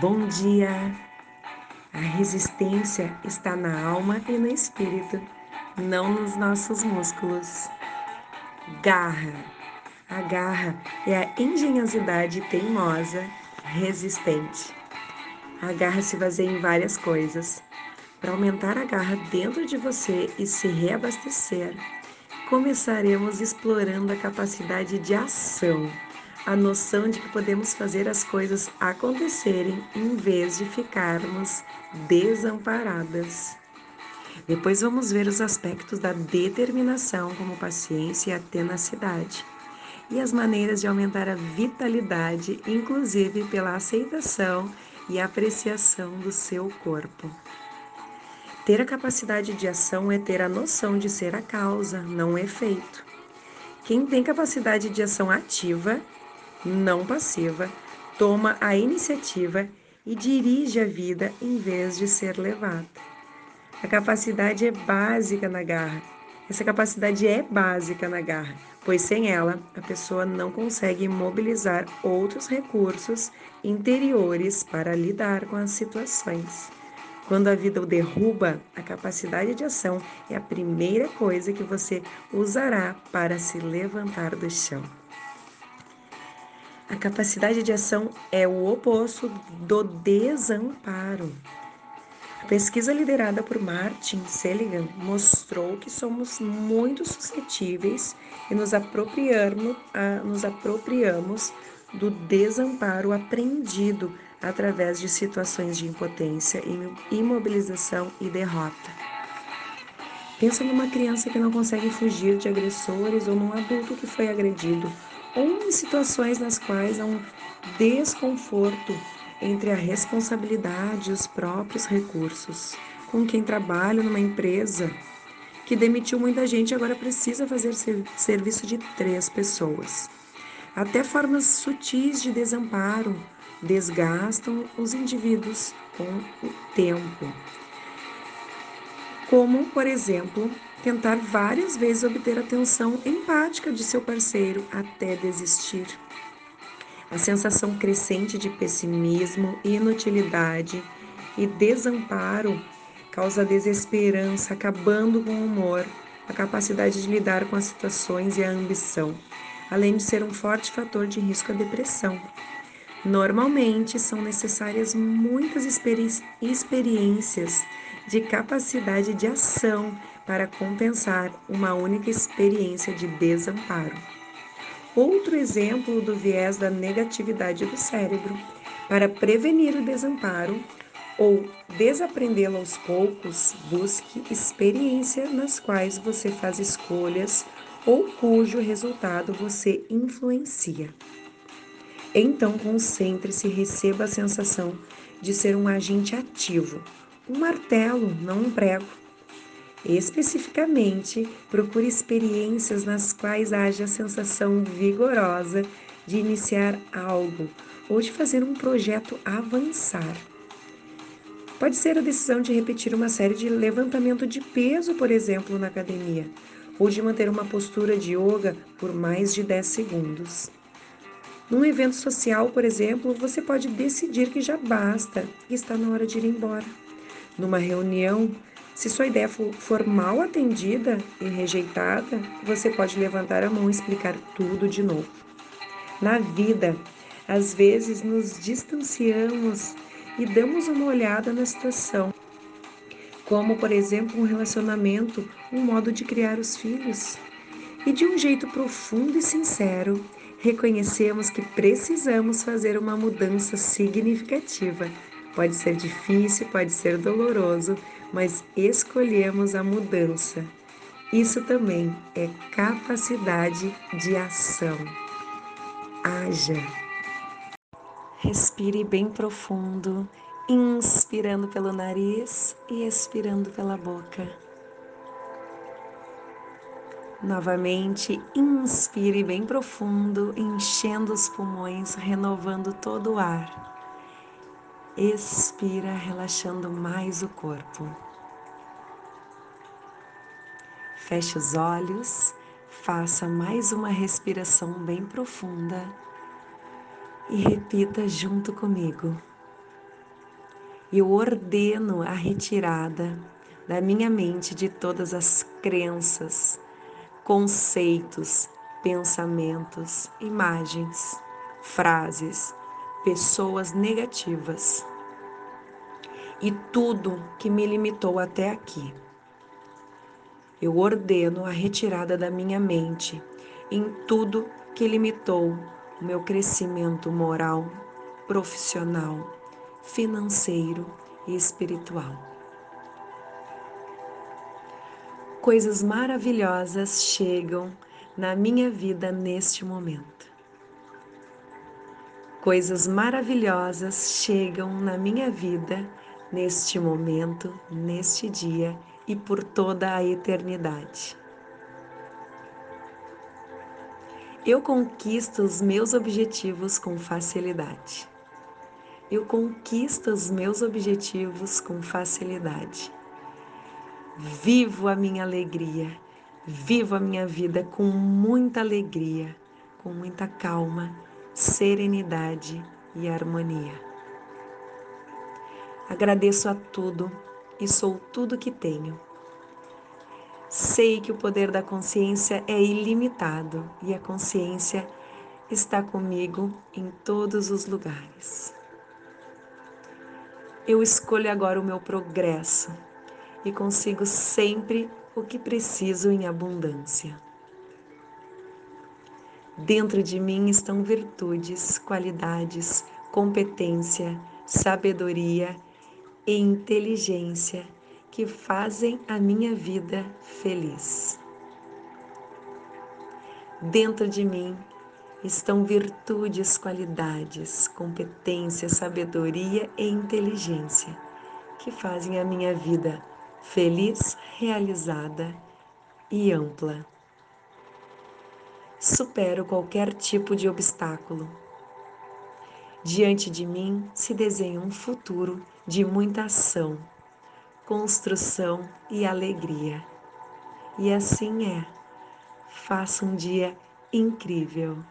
Bom dia! A resistência está na alma e no espírito, não nos nossos músculos. Garra. A garra é a engenhosidade teimosa, resistente. A garra se baseia em várias coisas. Para aumentar a garra dentro de você e se reabastecer, começaremos explorando a capacidade de ação a noção de que podemos fazer as coisas acontecerem em vez de ficarmos desamparadas. Depois vamos ver os aspectos da determinação, como paciência e a tenacidade, e as maneiras de aumentar a vitalidade, inclusive pela aceitação e apreciação do seu corpo. Ter a capacidade de ação é ter a noção de ser a causa, não o efeito. Quem tem capacidade de ação ativa não passiva, toma a iniciativa e dirige a vida em vez de ser levada. A capacidade é básica na garra. Essa capacidade é básica na garra, pois sem ela a pessoa não consegue mobilizar outros recursos interiores para lidar com as situações. Quando a vida o derruba, a capacidade de ação é a primeira coisa que você usará para se levantar do chão. A capacidade de ação é o oposto do desamparo. A pesquisa liderada por Martin Seligman mostrou que somos muito suscetíveis e nos apropriamos, nos apropriamos do desamparo aprendido através de situações de impotência, imobilização e derrota. Pensa numa criança que não consegue fugir de agressores ou num adulto que foi agredido ou em situações nas quais há um desconforto entre a responsabilidade e os próprios recursos. Com quem trabalha numa empresa que demitiu muita gente e agora precisa fazer serviço de três pessoas. Até formas sutis de desamparo desgastam os indivíduos com o tempo. Como, por exemplo, tentar várias vezes obter atenção empática de seu parceiro até desistir. A sensação crescente de pessimismo, inutilidade e desamparo causa desesperança, acabando com o humor, a capacidade de lidar com as situações e a ambição, além de ser um forte fator de risco à depressão. Normalmente são necessárias muitas experi experiências de capacidade de ação para compensar uma única experiência de desamparo. Outro exemplo do viés da negatividade do cérebro. Para prevenir o desamparo ou desaprendê-lo aos poucos, busque experiências nas quais você faz escolhas ou cujo resultado você influencia. Então, concentre-se e receba a sensação de ser um agente ativo, um martelo, não um prego Especificamente, procure experiências nas quais haja a sensação vigorosa de iniciar algo ou de fazer um projeto avançar. Pode ser a decisão de repetir uma série de levantamento de peso, por exemplo, na academia, ou de manter uma postura de yoga por mais de 10 segundos. Num evento social, por exemplo, você pode decidir que já basta e está na hora de ir embora. Numa reunião, se sua ideia for mal atendida e rejeitada, você pode levantar a mão e explicar tudo de novo. Na vida, às vezes nos distanciamos e damos uma olhada na situação, como, por exemplo, um relacionamento, um modo de criar os filhos. E de um jeito profundo e sincero, reconhecemos que precisamos fazer uma mudança significativa. Pode ser difícil, pode ser doloroso, mas escolhemos a mudança. Isso também é capacidade de ação. Haja. Respire bem profundo, inspirando pelo nariz e expirando pela boca. Novamente, inspire bem profundo, enchendo os pulmões, renovando todo o ar. Expira, relaxando mais o corpo. Feche os olhos, faça mais uma respiração bem profunda e repita junto comigo. Eu ordeno a retirada da minha mente de todas as crenças, conceitos, pensamentos, imagens, frases, pessoas negativas e tudo que me limitou até aqui. Eu ordeno a retirada da minha mente em tudo que limitou o meu crescimento moral, profissional, financeiro e espiritual. Coisas maravilhosas chegam na minha vida neste momento. Coisas maravilhosas chegam na minha vida neste momento, neste dia e por toda a eternidade. Eu conquisto os meus objetivos com facilidade. Eu conquisto os meus objetivos com facilidade. Vivo a minha alegria, vivo a minha vida com muita alegria, com muita calma, serenidade e harmonia. Agradeço a tudo e sou tudo que tenho. Sei que o poder da consciência é ilimitado e a consciência está comigo em todos os lugares. Eu escolho agora o meu progresso e consigo sempre o que preciso em abundância. Dentro de mim estão virtudes, qualidades, competência, sabedoria e inteligência que fazem a minha vida feliz. Dentro de mim estão virtudes, qualidades, competência, sabedoria e inteligência que fazem a minha vida feliz, realizada e ampla. Supero qualquer tipo de obstáculo. Diante de mim se desenha um futuro de muita ação construção e alegria. E assim é. Faça um dia incrível.